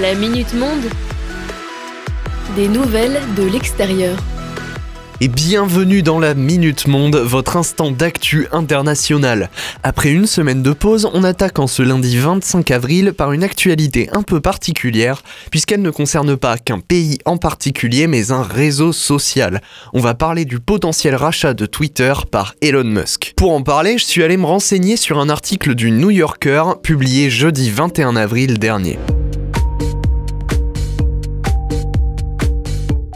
La Minute Monde. Des nouvelles de l'extérieur. Et bienvenue dans la Minute Monde, votre instant d'actu international. Après une semaine de pause, on attaque en ce lundi 25 avril par une actualité un peu particulière, puisqu'elle ne concerne pas qu'un pays en particulier, mais un réseau social. On va parler du potentiel rachat de Twitter par Elon Musk. Pour en parler, je suis allé me renseigner sur un article du New Yorker publié jeudi 21 avril dernier.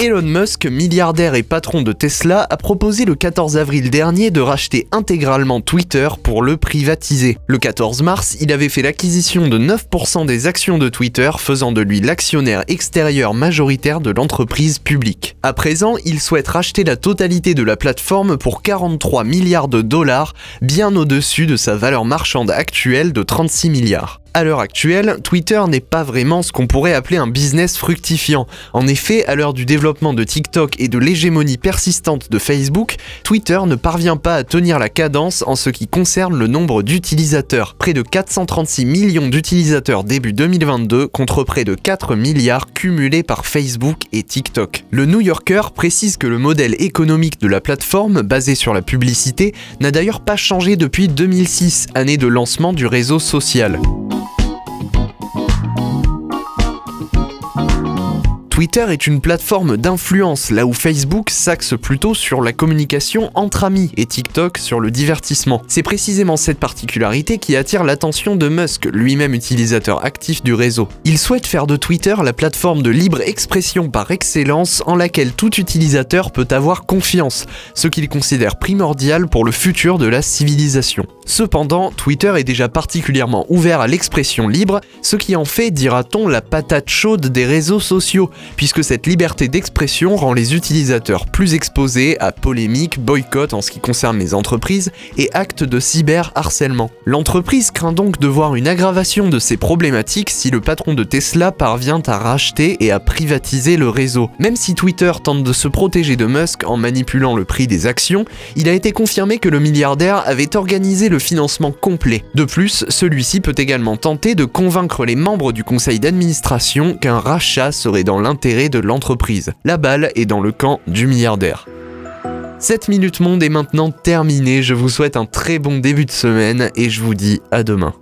Elon Musk, milliardaire et patron de Tesla, a proposé le 14 avril dernier de racheter intégralement Twitter pour le privatiser. Le 14 mars, il avait fait l'acquisition de 9% des actions de Twitter, faisant de lui l'actionnaire extérieur majoritaire de l'entreprise publique. À présent, il souhaite racheter la totalité de la plateforme pour 43 milliards de dollars, bien au-dessus de sa valeur marchande actuelle de 36 milliards. À l'heure actuelle, Twitter n'est pas vraiment ce qu'on pourrait appeler un business fructifiant. En effet, à l'heure du développement de TikTok et de l'hégémonie persistante de Facebook, Twitter ne parvient pas à tenir la cadence en ce qui concerne le nombre d'utilisateurs. Près de 436 millions d'utilisateurs début 2022 contre près de 4 milliards cumulés par Facebook et TikTok. Le New Yorker précise que le modèle économique de la plateforme, basé sur la publicité, n'a d'ailleurs pas changé depuis 2006, année de lancement du réseau social. Twitter est une plateforme d'influence, là où Facebook s'axe plutôt sur la communication entre amis et TikTok sur le divertissement. C'est précisément cette particularité qui attire l'attention de Musk, lui-même utilisateur actif du réseau. Il souhaite faire de Twitter la plateforme de libre expression par excellence en laquelle tout utilisateur peut avoir confiance, ce qu'il considère primordial pour le futur de la civilisation. Cependant, Twitter est déjà particulièrement ouvert à l'expression libre, ce qui en fait, dira-t-on, la patate chaude des réseaux sociaux, puisque cette liberté d'expression rend les utilisateurs plus exposés à polémiques, boycotts en ce qui concerne les entreprises et actes de cyberharcèlement. L'entreprise craint donc de voir une aggravation de ces problématiques si le patron de Tesla parvient à racheter et à privatiser le réseau. Même si Twitter tente de se protéger de Musk en manipulant le prix des actions, il a été confirmé que le milliardaire avait organisé le financement complet. De plus, celui-ci peut également tenter de convaincre les membres du conseil d'administration qu'un rachat serait dans l'intérêt de l'entreprise. La balle est dans le camp du milliardaire. Cette Minute Monde est maintenant terminée, je vous souhaite un très bon début de semaine et je vous dis à demain.